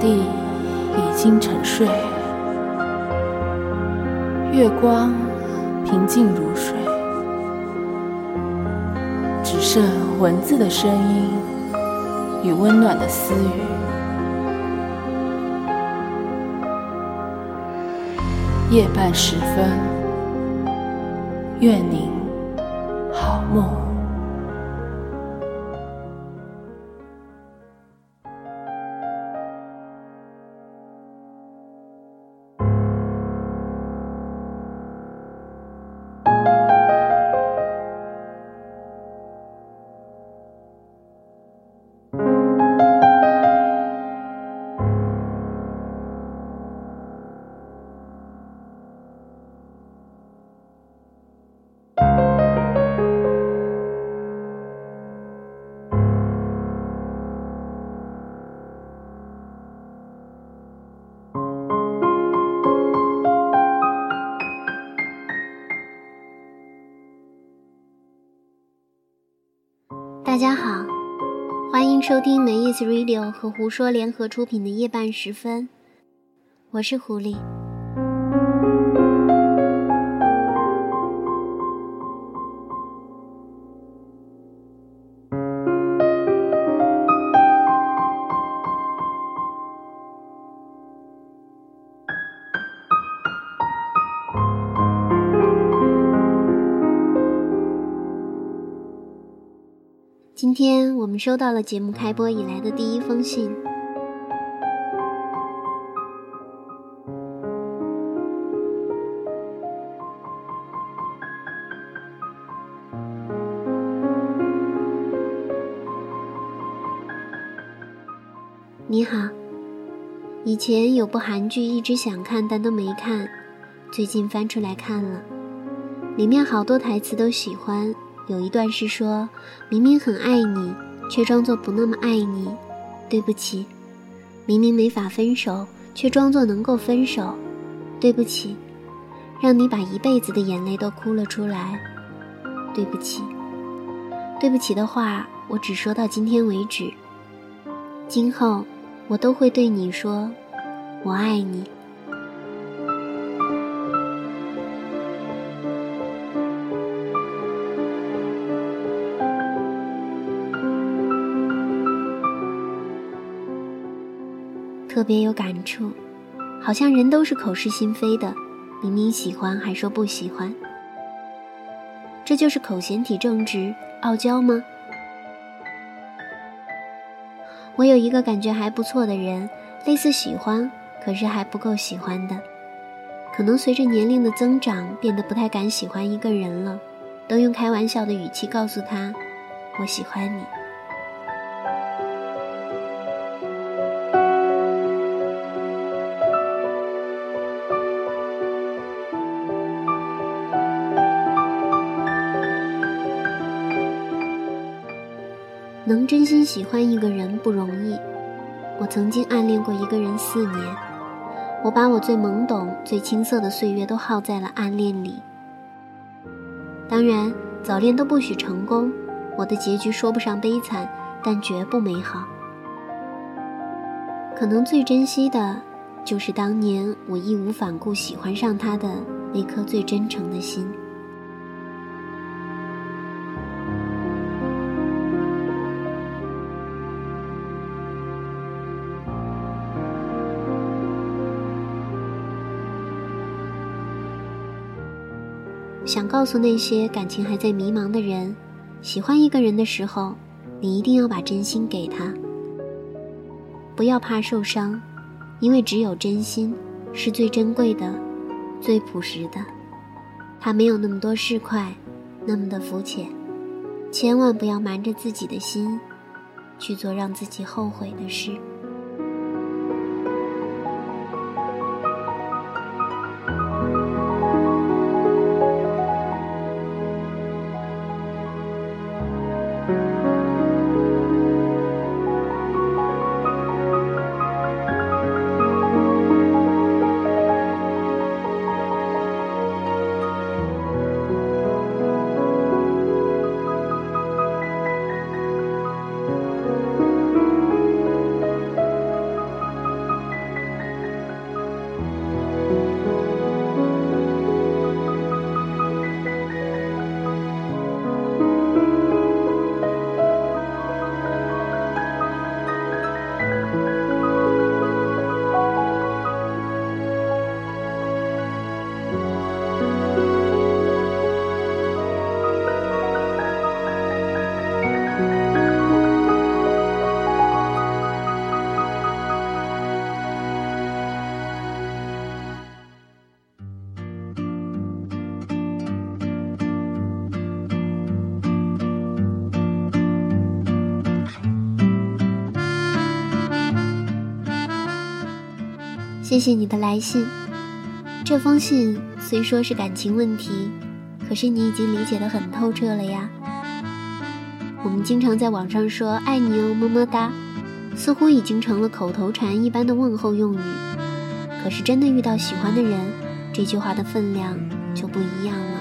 地已经沉睡，月光平静如水，只剩文字的声音与温暖的私语。夜半时分，愿您好梦。大家好，欢迎收听梅意思 Radio 和胡说联合出品的夜半时分，我是狐狸。收到了节目开播以来的第一封信。你好，以前有部韩剧一直想看但都没看，最近翻出来看了，里面好多台词都喜欢。有一段是说，明明很爱你，却装作不那么爱你。对不起，明明没法分手，却装作能够分手。对不起，让你把一辈子的眼泪都哭了出来。对不起，对不起的话，我只说到今天为止。今后，我都会对你说，我爱你。特别有感触，好像人都是口是心非的，明明喜欢还说不喜欢，这就是口嫌体正直、傲娇吗？我有一个感觉还不错的人，类似喜欢，可是还不够喜欢的，可能随着年龄的增长，变得不太敢喜欢一个人了，都用开玩笑的语气告诉他：“我喜欢你。”能真心喜欢一个人不容易。我曾经暗恋过一个人四年，我把我最懵懂、最青涩的岁月都耗在了暗恋里。当然，早恋都不许成功，我的结局说不上悲惨，但绝不美好。可能最珍惜的，就是当年我义无反顾喜欢上他的那颗最真诚的心。想告诉那些感情还在迷茫的人，喜欢一个人的时候，你一定要把真心给他。不要怕受伤，因为只有真心是最珍贵的、最朴实的。它没有那么多市侩，那么的肤浅。千万不要瞒着自己的心，去做让自己后悔的事。谢谢你的来信。这封信虽说是感情问题，可是你已经理解的很透彻了呀。我们经常在网上说“爱你哦，么么哒”，似乎已经成了口头禅一般的问候用语。可是真的遇到喜欢的人，这句话的分量就不一样了。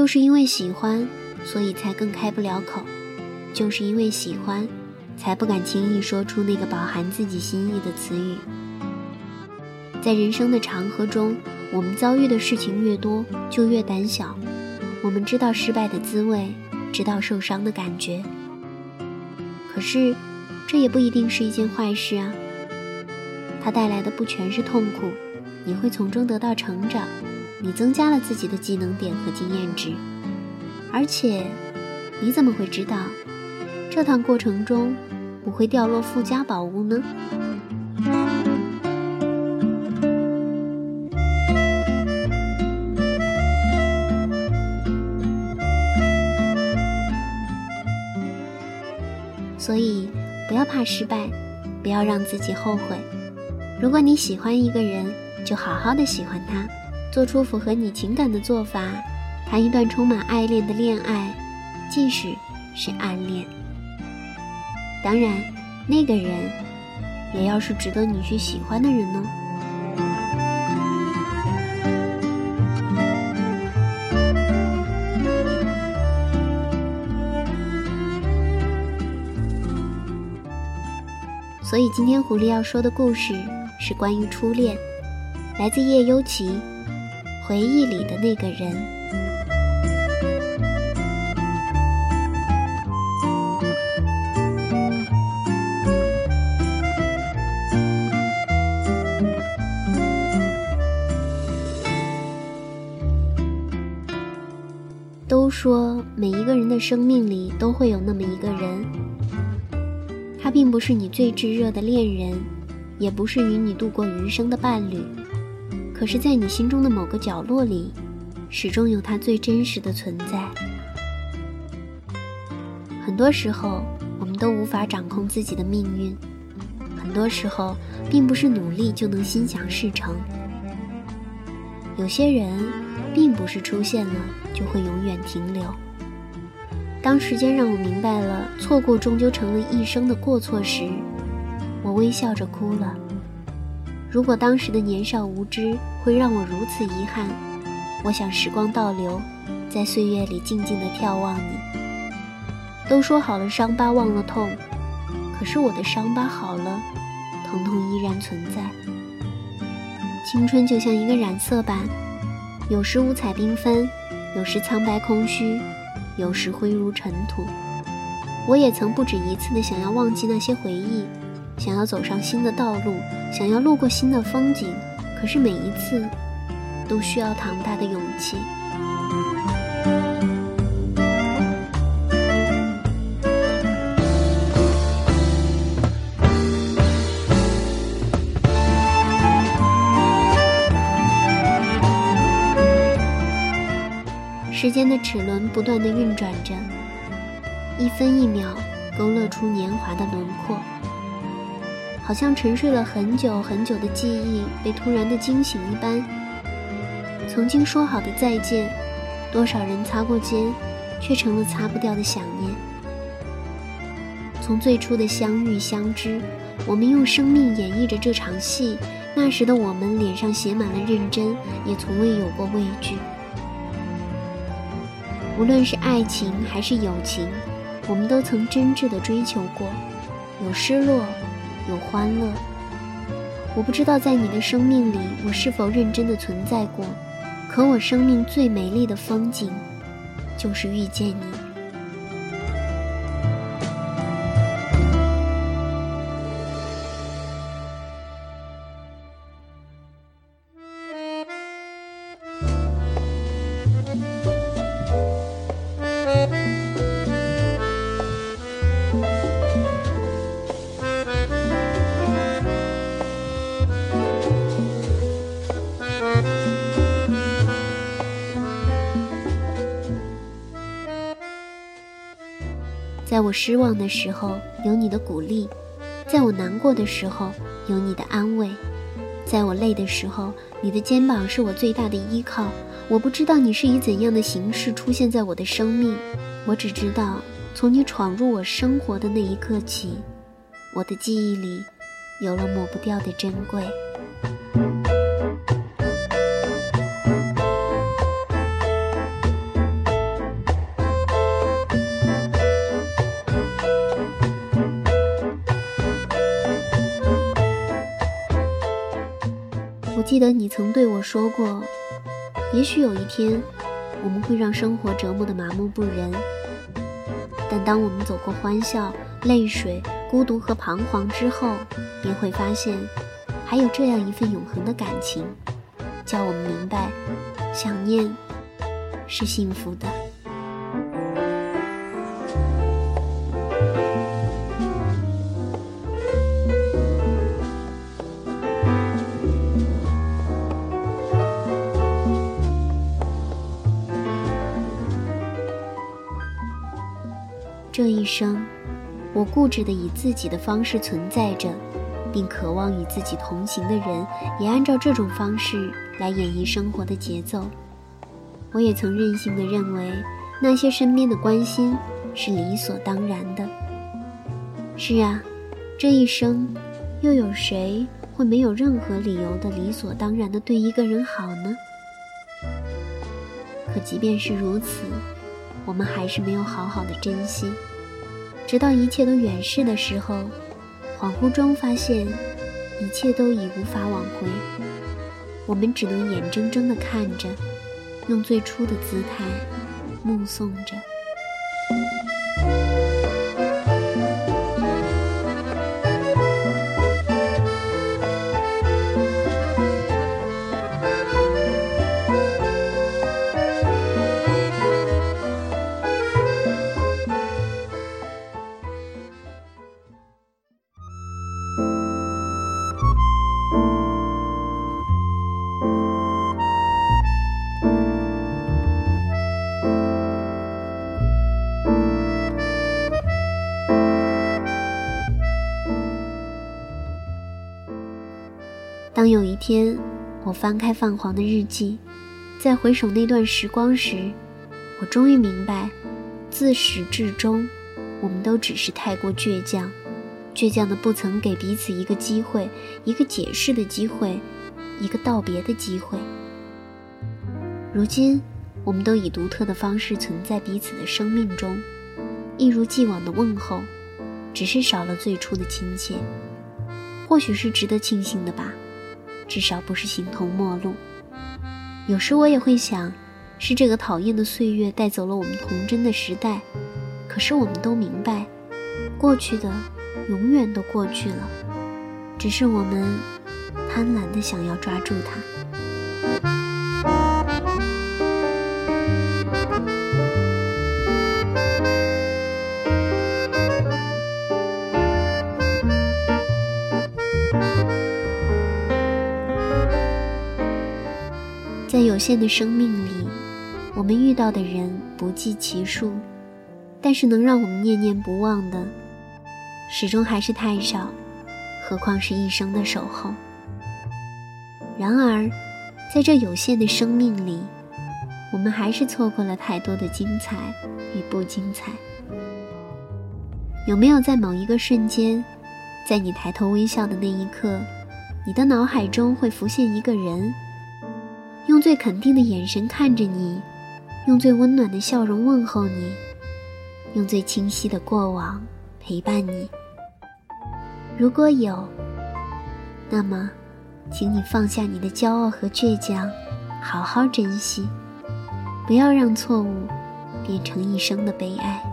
就是因为喜欢，所以才更开不了口；就是因为喜欢，才不敢轻易说出那个饱含自己心意的词语。在人生的长河中，我们遭遇的事情越多，就越胆小。我们知道失败的滋味，知道受伤的感觉。可是，这也不一定是一件坏事啊。它带来的不全是痛苦，你会从中得到成长。你增加了自己的技能点和经验值，而且，你怎么会知道这趟过程中不会掉落附加宝物呢？所以，不要怕失败，不要让自己后悔。如果你喜欢一个人，就好好的喜欢他。做出符合你情感的做法，谈一段充满爱恋的恋爱，即使是暗恋。当然，那个人也要是值得你去喜欢的人呢。所以今天狐狸要说的故事是关于初恋，来自叶幽琪。回忆里的那个人，都说每一个人的生命里都会有那么一个人，他并不是你最炙热的恋人，也不是与你度过余生的伴侣。可是，在你心中的某个角落里，始终有他最真实的存在。很多时候，我们都无法掌控自己的命运；很多时候，并不是努力就能心想事成。有些人，并不是出现了就会永远停留。当时间让我明白了，错过终究成了一生的过错时，我微笑着哭了。如果当时的年少无知会让我如此遗憾，我想时光倒流，在岁月里静静地眺望你。都说好了伤疤忘了痛，可是我的伤疤好了，疼痛依然存在。青春就像一个染色板，有时五彩缤纷，有时苍白空虚，有时灰如尘土。我也曾不止一次的想要忘记那些回忆。想要走上新的道路，想要路过新的风景，可是每一次都需要庞大的勇气。时间的齿轮不断的运转着，一分一秒勾勒出年华的轮廓。好像沉睡了很久很久的记忆被突然的惊醒一般。曾经说好的再见，多少人擦过肩，却成了擦不掉的想念。从最初的相遇相知，我们用生命演绎着这场戏。那时的我们脸上写满了认真，也从未有过畏惧。无论是爱情还是友情，我们都曾真挚的追求过，有失落。有欢乐，我不知道在你的生命里我是否认真的存在过，可我生命最美丽的风景，就是遇见你。在我失望的时候有你的鼓励，在我难过的时候有你的安慰，在我累的时候，你的肩膀是我最大的依靠。我不知道你是以怎样的形式出现在我的生命，我只知道，从你闯入我生活的那一刻起，我的记忆里有了抹不掉的珍贵。记得你曾对我说过，也许有一天，我们会让生活折磨得麻木不仁。但当我们走过欢笑、泪水、孤独和彷徨之后，便会发现，还有这样一份永恒的感情，叫我们明白，想念是幸福的。一生，我固执地以自己的方式存在着，并渴望与自己同行的人也按照这种方式来演绎生活的节奏。我也曾任性地认为，那些身边的关心是理所当然的。是啊，这一生，又有谁会没有任何理由的理所当然地对一个人好呢？可即便是如此，我们还是没有好好的珍惜。直到一切都远逝的时候，恍惚中发现，一切都已无法挽回。我们只能眼睁睁地看着，用最初的姿态，目送着。当有一天，我翻开泛黄的日记，在回首那段时光时，我终于明白，自始至终，我们都只是太过倔强，倔强的不曾给彼此一个机会，一个解释的机会，一个道别的机会。如今，我们都以独特的方式存在彼此的生命中，一如既往的问候，只是少了最初的亲切，或许是值得庆幸的吧。至少不是形同陌路。有时我也会想，是这个讨厌的岁月带走了我们童真的时代。可是我们都明白，过去的永远都过去了，只是我们贪婪的想要抓住它。有限的生命里，我们遇到的人不计其数，但是能让我们念念不忘的，始终还是太少，何况是一生的守候。然而，在这有限的生命里，我们还是错过了太多的精彩与不精彩。有没有在某一个瞬间，在你抬头微笑的那一刻，你的脑海中会浮现一个人？用最肯定的眼神看着你，用最温暖的笑容问候你，用最清晰的过往陪伴你。如果有，那么，请你放下你的骄傲和倔强，好好珍惜，不要让错误变成一生的悲哀。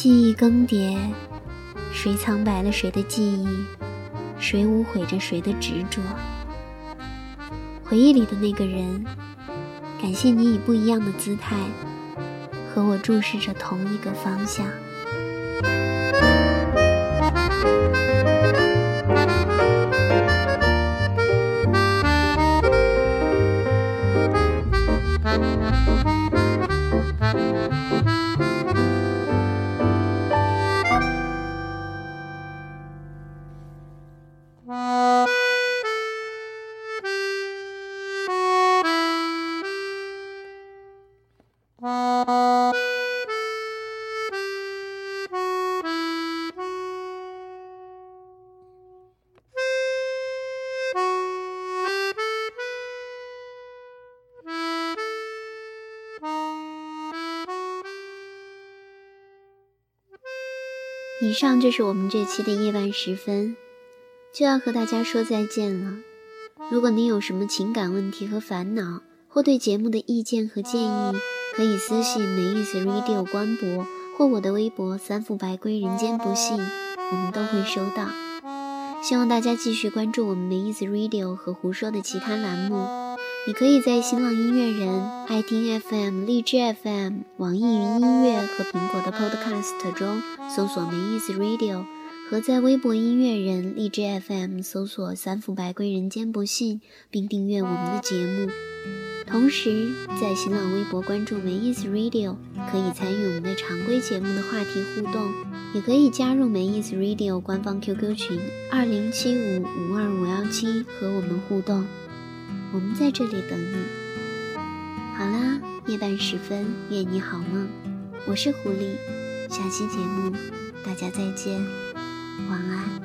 记忆更迭，谁苍白了谁的记忆？谁无悔着谁的执着？回忆里的那个人，感谢你以不一样的姿态和我注视着同一个方向。以上就是我们这期的夜半时分，就要和大家说再见了。如果您有什么情感问题和烦恼，或对节目的意见和建议，可以私信没意思 Radio 官博或我的微博“三副白龟人间不幸”，我们都会收到。希望大家继续关注我们没意思 Radio 和胡说的其他栏目。你可以在新浪音乐人、爱听 FM、荔枝 FM、网易云音乐和苹果的 Podcast 中搜索“没意思 Radio”，和在微博音乐人、荔枝 FM 搜索“三副白龟人间不幸”，并订阅我们的节目。同时，在新浪微博关注“没意思 Radio”，可以参与我们的常规节目的话题互动，也可以加入“没意思 Radio” 官方 QQ 群二零七五五二五幺七和我们互动。我们在这里等你。好啦，夜半时分，愿你好梦。我是狐狸，下期节目大家再见，晚安。